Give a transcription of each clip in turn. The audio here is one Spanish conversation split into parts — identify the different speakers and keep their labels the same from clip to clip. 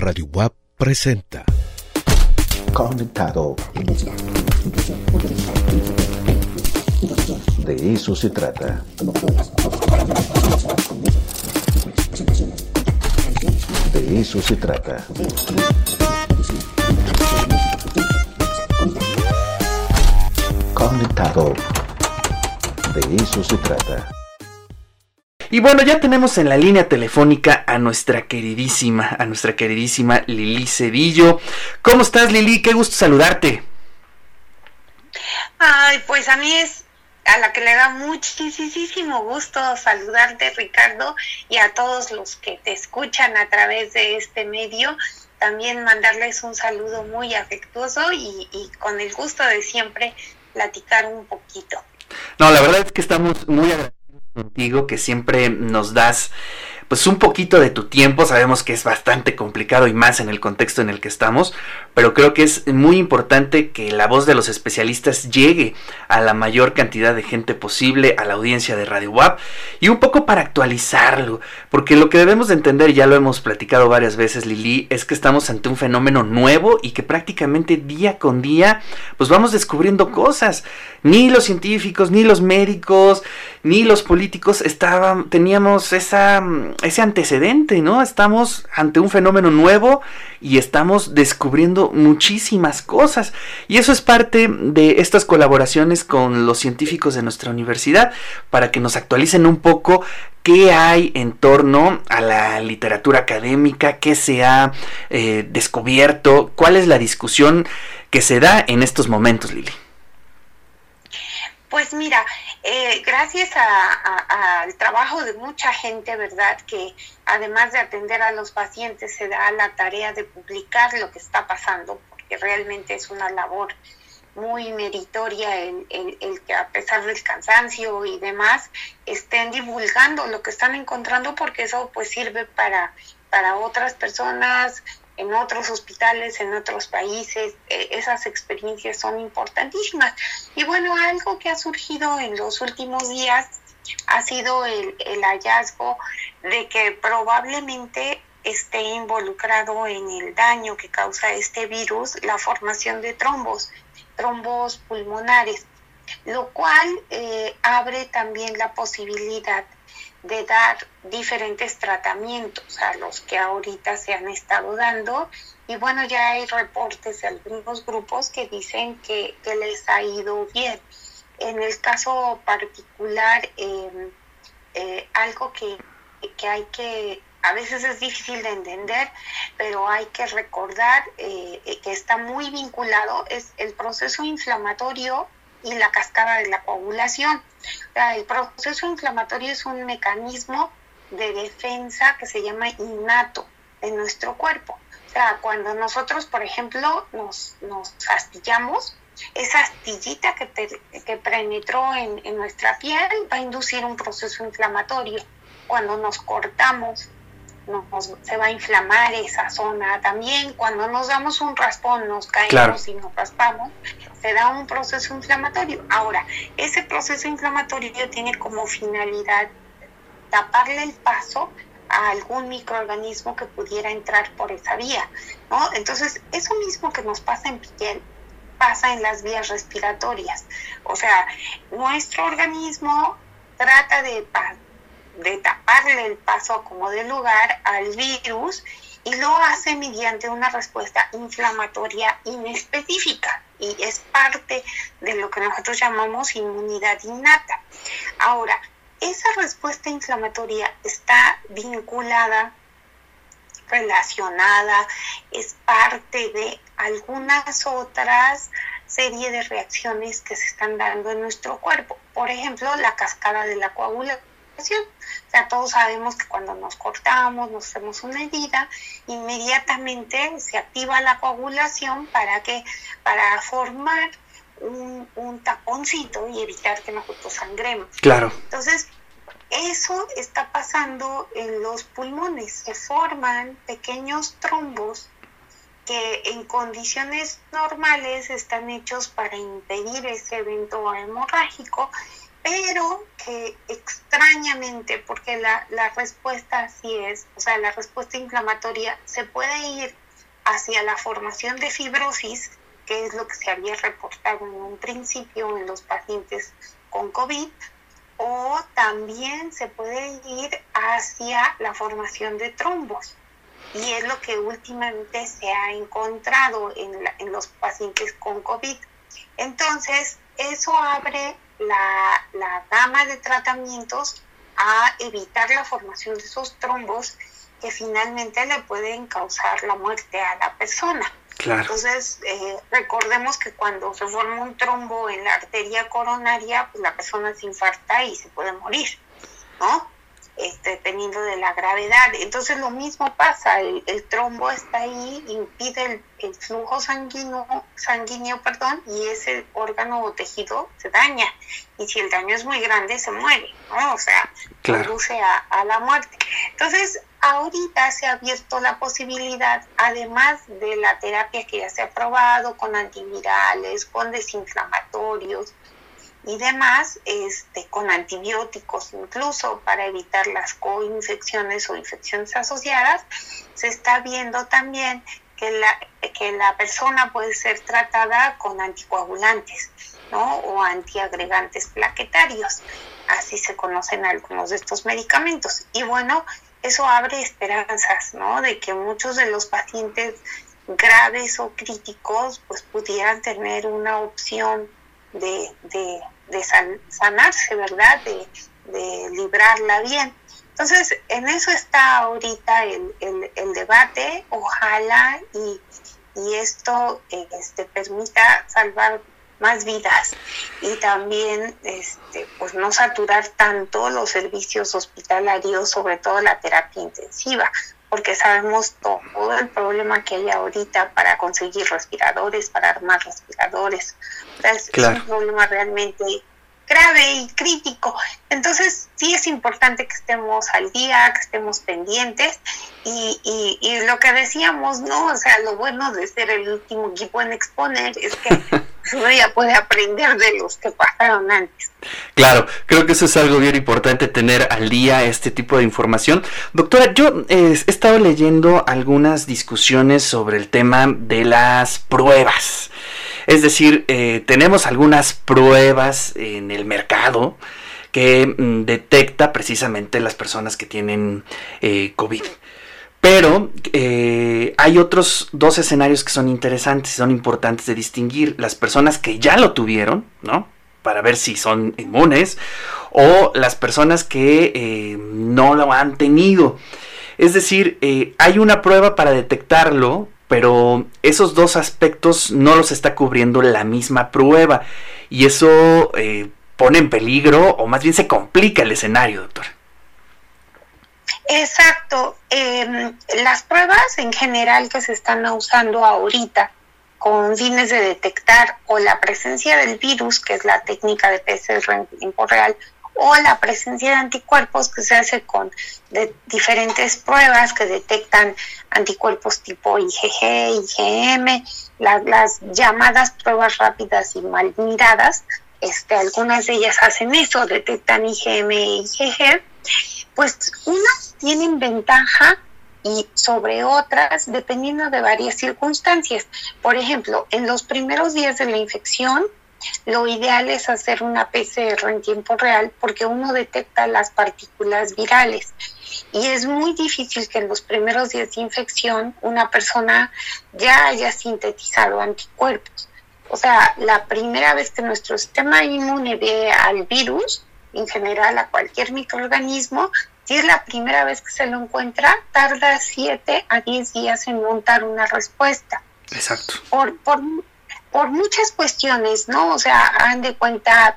Speaker 1: Radio WAP presenta.
Speaker 2: Conectado. De eso se trata. De eso se trata. Conectado. De eso se trata.
Speaker 3: Y bueno, ya tenemos en la línea telefónica a nuestra queridísima, a nuestra queridísima Lili Cedillo. ¿Cómo estás, Lili? Qué gusto saludarte.
Speaker 4: Ay, pues a mí es a la que le da muchísimo gusto saludarte, Ricardo, y a todos los que te escuchan a través de este medio. También mandarles un saludo muy afectuoso y, y con el gusto de siempre platicar un poquito.
Speaker 3: No, la verdad es que estamos muy agradecidos contigo, que siempre nos das pues un poquito de tu tiempo. Sabemos que es bastante complicado y más en el contexto en el que estamos, pero creo que es muy importante que la voz de los especialistas llegue a la mayor cantidad de gente posible, a la audiencia de Radio WAP y un poco para actualizarlo, porque lo que debemos de entender, ya lo hemos platicado varias veces Lili, es que estamos ante un fenómeno nuevo y que prácticamente día con día pues vamos descubriendo cosas. Ni los científicos, ni los médicos, ni los políticos estaban teníamos esa ese antecedente, ¿no? Estamos ante un fenómeno nuevo y estamos descubriendo muchísimas cosas. Y eso es parte de estas colaboraciones con los científicos de nuestra universidad para que nos actualicen un poco qué hay en torno a la literatura académica, qué se ha eh, descubierto, cuál es la discusión que se da en estos momentos, Lili.
Speaker 4: Pues mira, eh, gracias al trabajo de mucha gente, ¿verdad? Que además de atender a los pacientes se da la tarea de publicar lo que está pasando, porque realmente es una labor muy meritoria el, el, que a pesar del cansancio y demás estén divulgando lo que están encontrando porque eso pues sirve para, para otras personas, en otros hospitales, en otros países, eh, esas experiencias son importantísimas. Y bueno, algo que ha surgido en los últimos días ha sido el, el hallazgo de que probablemente esté involucrado en el daño que causa este virus la formación de trombos, trombos pulmonares, lo cual eh, abre también la posibilidad de dar diferentes tratamientos a los que ahorita se han estado dando y bueno ya hay reportes de algunos grupos que dicen que, les ha ido bien. En el caso particular, em, eh, algo que, que, hay que, a veces es difícil de entender, pero hay que recordar eh, que está muy vinculado, es el proceso inflamatorio y la cascada de la coagulación. el proceso inflamatorio es un mecanismo de defensa que se llama innato en nuestro cuerpo. O sea, cuando nosotros, por ejemplo, nos, nos astillamos, esa astillita que, que penetró en, en, nuestra piel va a inducir un proceso inflamatorio. Cuando nos cortamos, nos, se va a inflamar esa zona. También cuando nos damos un raspón, nos caemos y nos raspamos, se da un proceso inflamatorio. Ahora, ese proceso inflamatorio tiene como finalidad taparle el paso a algún microorganismo que pudiera entrar por esa vía, ¿no? Entonces, eso mismo que nos pasa en piel, pasa en las vías respiratorias. O sea, nuestro organismo trata de, de taparle el paso como de lugar al virus y lo hace mediante una respuesta inflamatoria inespecífica y es parte de lo que nosotros llamamos inmunidad innata. Ahora, esa respuesta inflamatoria está vinculada, relacionada, es parte de algunas otras serie de reacciones que se están dando en nuestro cuerpo. Por ejemplo, la cascada de la coagulación o sea, todos sabemos que cuando nos cortamos, nos hacemos una herida, inmediatamente se activa la coagulación para que para formar un, un taponcito y evitar que nosotros sangremos.
Speaker 3: Claro.
Speaker 4: Entonces, eso está pasando en los pulmones. Se forman pequeños trombos que en condiciones normales están hechos para impedir ese evento hemorrágico pero que extrañamente, porque la, la respuesta así es, o sea, la respuesta inflamatoria se puede ir hacia la formación de fibrosis, que es lo que se había reportado en un principio en los pacientes con COVID, o también se puede ir hacia la formación de trombos. Y es lo que últimamente se ha encontrado en, en los pacientes con COVID. Entonces, eso abre la, la gama de tratamientos a evitar la formación de esos trombos que finalmente le pueden causar la muerte a la persona. Entonces, eh, recordemos que cuando se forma un trombo en la arteria coronaria, pues la persona se infarta y se puede morir, ¿no? Este, dependiendo de la gravedad. Entonces lo mismo pasa, el, trombo está ahí, impide el, flujo sanguíneo, sanguíneo perdón, y ese órgano o tejido se daña. Y si el daño es muy grande, se muere, ¿no? O sea, conduce a, a la muerte. Entonces, ahorita se ha abierto la posibilidad, además de la terapia que ya se ha probado con antivirales, con desinflamatorios, y demás, este, con antibióticos incluso para evitar las coinfecciones o infecciones asociadas, se está viendo también que la, que la persona puede ser tratada con anticoagulantes ¿no? o antiagregantes plaquetarios. Así se conocen algunos de estos medicamentos. Y bueno, eso abre esperanzas, ¿no? De que muchos de los pacientes graves o críticos pues pudieran tener una opción de, de, sanarse, ¿verdad? De, de, librarla bien. Entonces, en eso está ahorita el, el, debate. Ojalá y, y esto este, permita salvar más vidas y también este, pues no saturar tanto los servicios hospitalarios, sobre todo la terapia intensiva, porque sabemos todo el problema que hay ahorita para conseguir respiradores, para armar respiradores. Es un problema realmente grave y crítico. Entonces, sí es importante que estemos al día, que estemos pendientes y, y, y, lo que decíamos, ¿no? O sea, lo bueno de ser el último equipo en exponer es que uno ya puede aprender de los que pasaron antes.
Speaker 3: Claro, creo que eso es algo bien importante, tener al día este tipo de información. Doctora, yo eh, he estado leyendo algunas discusiones sobre el tema de las pruebas. Es decir, eh, tenemos algunas pruebas en el mercado que mm, detecta precisamente las personas que tienen eh, COVID. Pero eh, hay otros dos escenarios que son interesantes, son importantes de distinguir. Las personas que ya lo tuvieron, ¿no? Para ver si son inmunes, o las personas que no lo han tenido. Es decir, hay una prueba para detectarlo, pero esos dos aspectos no los está cubriendo la misma prueba y eso eh, pone en peligro o más bien se complica el escenario, doctor.
Speaker 4: Exacto. Em, las pruebas en general que se están usando ahorita con fines de detectar o la presencia del virus, que es la técnica de PCR en tiempo real, o la presencia de anticuerpos que se hace con diferentes pruebas que detectan anticuerpos tipo IgG, IgM, las llamadas pruebas rápidas y mal miradas, este, algunas de ellas hacen eso, detectan IgM e IgG, pues unas tienen ventaja y sobre otras dependiendo de varias circunstancias. Por ejemplo, en los primeros días de la infección, lo ideal es hacer una PCR en tiempo real porque uno detecta las partículas virales y es muy difícil que en los primeros días de infección una persona ya haya sintetizado anticuerpos. O sea, la primera vez que nuestro sistema inmune ve al virus, en general a cualquier microorganismo, si es la primera vez que se lo encuentra, tarda 7 a 10 días en montar una respuesta.
Speaker 3: Exacto.
Speaker 4: Por, por, por muchas cuestiones, ¿no? O sea, han de cuenta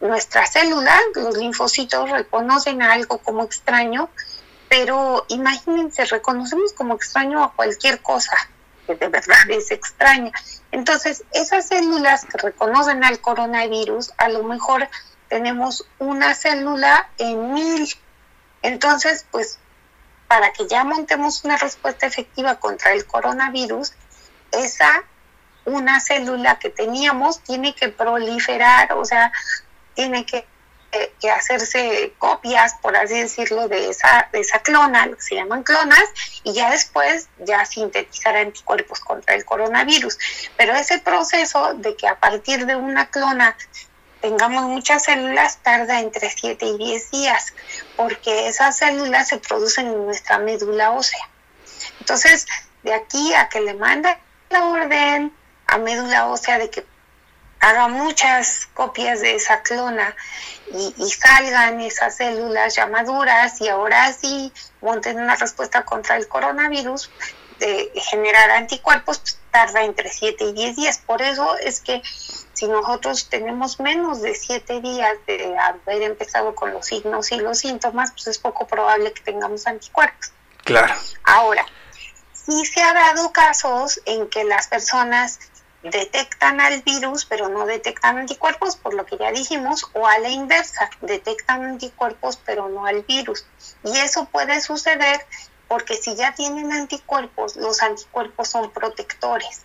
Speaker 4: nuestras células, los linfocitos reconocen algo como extraño, pero imagínense, reconocemos como extraño a cualquier cosa que de verdad es extraña. Entonces, esas células que reconocen al coronavirus, a lo mejor tenemos una célula en mil. Entonces, pues, para que ya montemos una respuesta efectiva contra el coronavirus, esa una célula que teníamos tiene que proliferar, o sea, tiene que que hacerse copias, por así decirlo, de esa, de esa clona, lo que se llaman clonas, y ya después ya sintetizar anticuerpos contra el coronavirus. Pero ese proceso de que a partir de una clona tengamos muchas células tarda entre 7 y 10 días, porque esas células se producen en nuestra médula ósea. Entonces, de aquí a que le manda la orden a médula ósea de que haga muchas copias de esa clona y, salgan esas células ya maduras y ahora sí monten una respuesta contra el coronavirus, de generar anticuerpos, pues, tarda entre 7 y 10 días. Por eso es que si nosotros tenemos menos de 7 días de haber empezado con los signos y los síntomas, pues es poco probable que tengamos anticuerpos.
Speaker 3: Claro.
Speaker 4: Ahora, sí se ha dado casos en que las personas detectan al virus pero no detectan anticuerpos, por lo que ya dijimos, o a la inversa, detectan anticuerpos pero no al virus. Y eso puede suceder porque si ya tienen anticuerpos, los anticuerpos son protectores.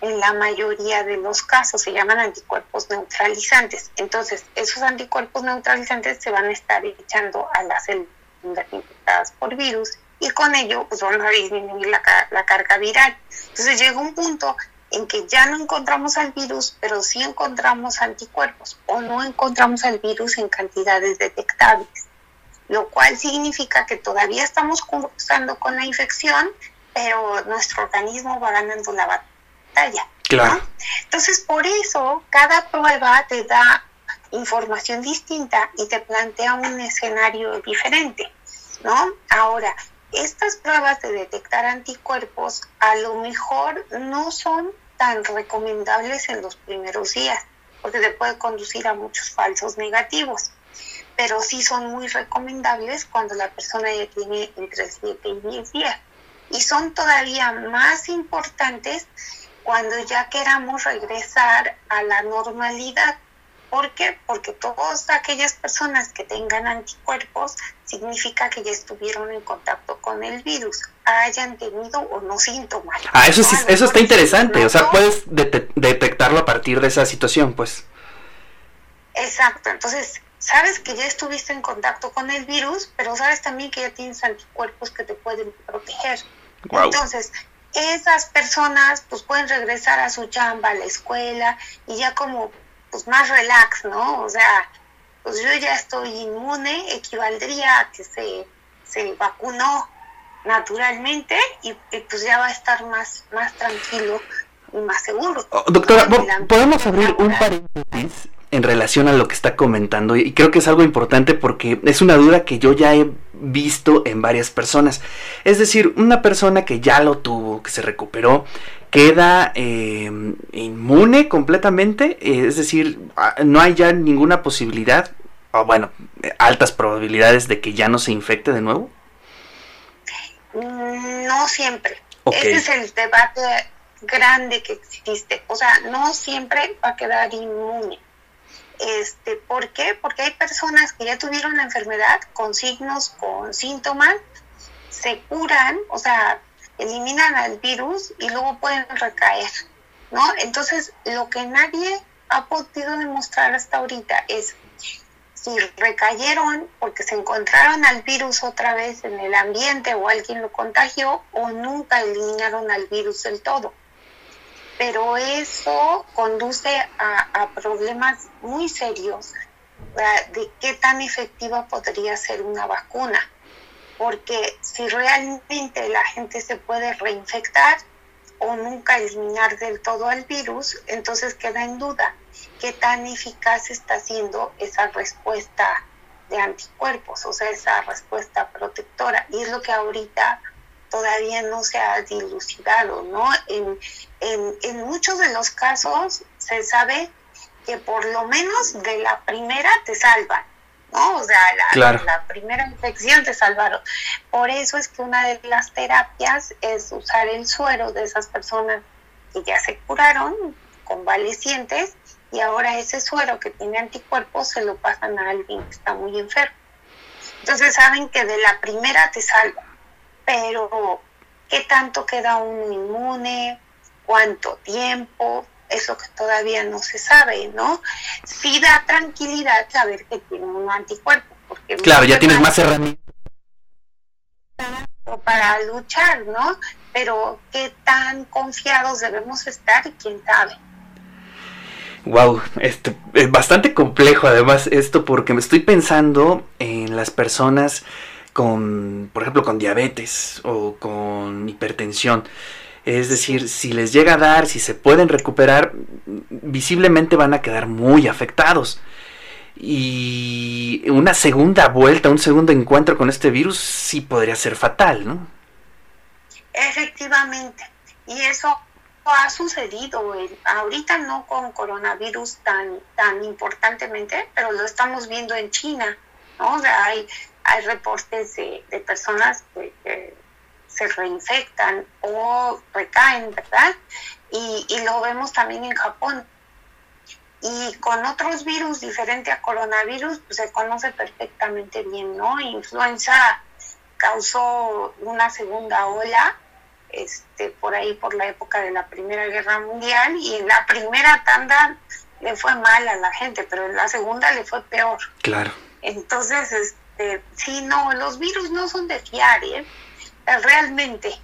Speaker 4: En la mayoría de los casos se llaman anticuerpos neutralizantes. Entonces, esos anticuerpos neutralizantes se van a estar echando a las células infectadas por virus y con ello pues van a disminuir la, la carga viral. Entonces llega un punto en que ya no encontramos al virus, pero sí encontramos anticuerpos o no encontramos al virus en cantidades detectables, lo cual significa que todavía estamos cursando con la infección, pero nuestro organismo va ganando la batalla.
Speaker 3: Claro.
Speaker 4: Entonces, por eso, cada prueba te da información distinta y te plantea un escenario diferente, ¿no? Ahora, estas pruebas de detectar anticuerpos a lo mejor no son tan recomendables en los primeros días, porque te puede conducir a muchos falsos negativos, pero sí son muy recomendables cuando la persona ya tiene entre 7 y 10 días. Y son todavía más importantes cuando ya queramos regresar a la normalidad ¿Por qué? Porque todas aquellas personas que tengan anticuerpos significa que ya estuvieron en contacto con el virus, hayan tenido o no síntomas.
Speaker 3: Ah, eso sí, eso está interesante, o sea, puedes detectarlo a partir de esa situación, pues.
Speaker 4: Exacto, entonces sabes que ya estuviste en contacto con el virus, pero sabes también que ya tienes anticuerpos que te pueden proteger. Entonces, esas personas pues pueden regresar a su chamba, a la escuela y ya como pues más relax, ¿no? O sea, pues yo ya estoy inmune, equivaldría a que se, se vacunó naturalmente y, pues ya va a estar más, más tranquilo y más seguro.
Speaker 3: Oh, doctora, ¿podemos abrir un paréntesis en relación a lo que está comentando? Y creo que es algo importante porque es una duda que yo ya he visto en varias personas. Es decir, una persona que ya lo tuvo, que se recuperó, queda eh, inmune completamente, eh, es decir, no hay ya ninguna posibilidad, o bueno, altas probabilidades de que ya no se infecte de nuevo?
Speaker 4: Mm, no siempre. Ese es el debate grande que existe. O sea, no siempre va a quedar inmune. Este, ¿Por qué? Porque hay personas que ya tuvieron la enfermedad con signos, con síntomas, se curan, o sea, eliminan al virus y luego pueden recaer, ¿no? Entonces, lo que nadie ha podido demostrar hasta ahorita es si recayeron porque se encontraron al virus otra vez en el ambiente o alguien lo contagió o nunca eliminaron al virus del todo. Pero eso conduce a, problemas muy serios de qué tan efectiva podría ser una vacuna porque si realmente la gente se puede reinfectar o nunca eliminar del todo al virus, entonces queda en duda qué tan eficaz está siendo esa respuesta de anticuerpos, o sea, esa respuesta protectora. Y es lo que ahorita todavía no se ha dilucidado, ¿no? En, en muchos de los casos se sabe que por lo menos de la primera te salvan, ¿no? O sea, la, primera infección te salvaron. Por eso es que una de las terapias es usar el suero de esas personas que ya se curaron, convalecientes, y ahora ese suero que tiene anticuerpos se lo pasan a alguien que está muy enfermo. Entonces saben que de la primera te salva, pero ¿qué tanto queda uno inmune? ¿Cuánto tiempo? es lo que todavía no se sabe, ¿no? Sí da tranquilidad saber que tiene un anticuerpo. Porque
Speaker 3: claro, ya tienes más herramientas.
Speaker 4: Para luchar, ¿no? Pero qué tan confiados debemos estar, quién sabe.
Speaker 3: Wow, este, es bastante complejo además esto porque me estoy pensando en las personas con, por ejemplo, con diabetes o con hipertensión. Es decir, si les llega a dar, si se pueden recuperar, visiblemente van a quedar muy afectados. Y una segunda vuelta, un segundo encuentro con este virus sí podría ser fatal, ¿no?
Speaker 4: Efectivamente. Y eso ha sucedido. ahorita no con coronavirus tan, tan importantemente, pero lo estamos viendo en China. ¿no? hay, hay reportes de, personas que se reinfectan o recaen, ¿verdad? Y, lo vemos también en Japón. Y con otros virus diferente a coronavirus, pues se conoce perfectamente bien, ¿no? Influenza causó una segunda ola, este, por ahí por la época de la Primera Guerra Mundial, y en la primera tanda le fue mal a la gente, pero en la segunda le fue peor.
Speaker 3: Claro.
Speaker 4: Entonces, este, sí, no, los virus no son de fiar, ¿eh? realmente.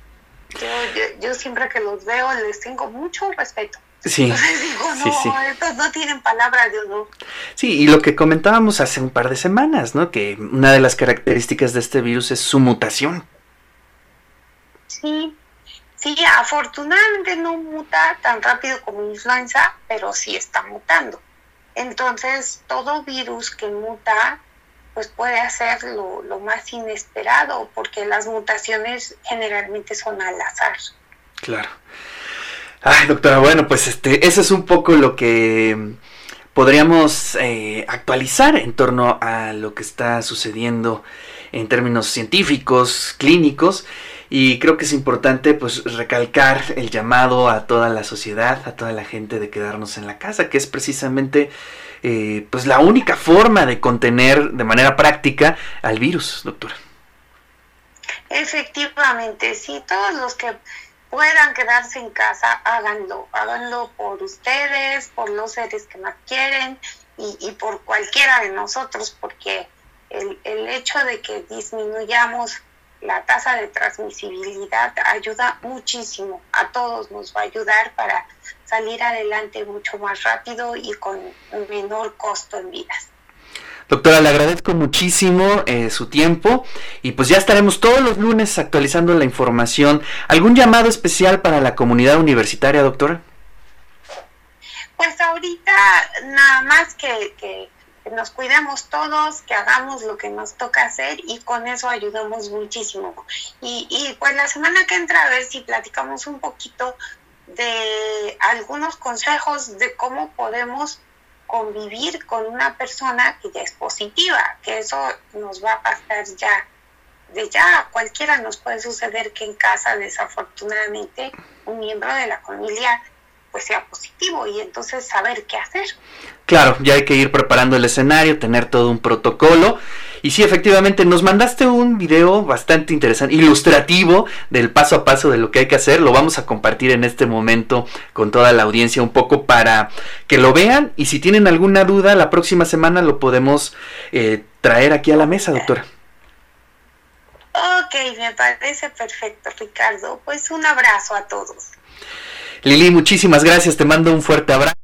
Speaker 4: Yo, siempre que los veo les tengo mucho respeto.
Speaker 3: Sí,
Speaker 4: digo, no, sí, estos no tienen palabra de honor.
Speaker 3: Sí, y lo que comentábamos hace un par de semanas, ¿no? Que una de las características de este virus es su mutación.
Speaker 4: Sí, sí, afortunadamente no muta tan rápido como influenza, pero sí está mutando. Entonces, todo virus que muta pues puede hacer lo, más inesperado, porque las mutaciones generalmente son al azar.
Speaker 3: Claro. Ay, doctora, bueno, pues este, eso es un poco lo que podríamos eh, actualizar en torno a lo que está sucediendo en términos científicos, clínicos, y creo que es importante pues recalcar el llamado a toda la sociedad, a toda la gente de quedarnos en la casa, que es precisamente eh, pues la única forma de contener de manera práctica al virus, doctora.
Speaker 4: Efectivamente, sí, todos los que puedan quedarse en casa, háganlo, háganlo por ustedes, por los seres que más quieren y, por cualquiera de nosotros, porque el, el hecho de que disminuyamos la tasa de transmisibilidad ayuda muchísimo, a todos nos va a ayudar para salir adelante mucho más rápido y con un menor costo en vidas.
Speaker 3: Doctora, le agradezco muchísimo eh, su tiempo y pues ya estaremos todos los lunes actualizando la información. ¿Algún llamado especial para la comunidad universitaria, doctora?
Speaker 4: Pues ahorita nada más que, nos cuidemos todos, que hagamos lo que nos toca hacer y con eso ayudamos muchísimo. Y, y pues la semana que entra a ver si platicamos un poquito de algunos consejos de cómo podemos convivir con una persona que ya es positiva, que eso nos va a pasar ya de ya cualquiera nos puede suceder que en casa desafortunadamente un miembro de la familia pues sea positivo y entonces saber qué hacer.
Speaker 3: Claro, ya hay que ir preparando el escenario, tener todo un protocolo. Y sí, efectivamente, nos mandaste un video bastante interesante, ilustrativo del paso a paso de lo que hay que hacer. Lo vamos a compartir en este momento con toda la audiencia un poco para que lo vean. Y si tienen alguna duda, la próxima semana lo podemos eh, traer aquí a la mesa, doctora.
Speaker 4: Ok, me parece perfecto, Ricardo. Pues un abrazo a todos.
Speaker 3: Lili, muchísimas gracias, te mando un fuerte abrazo.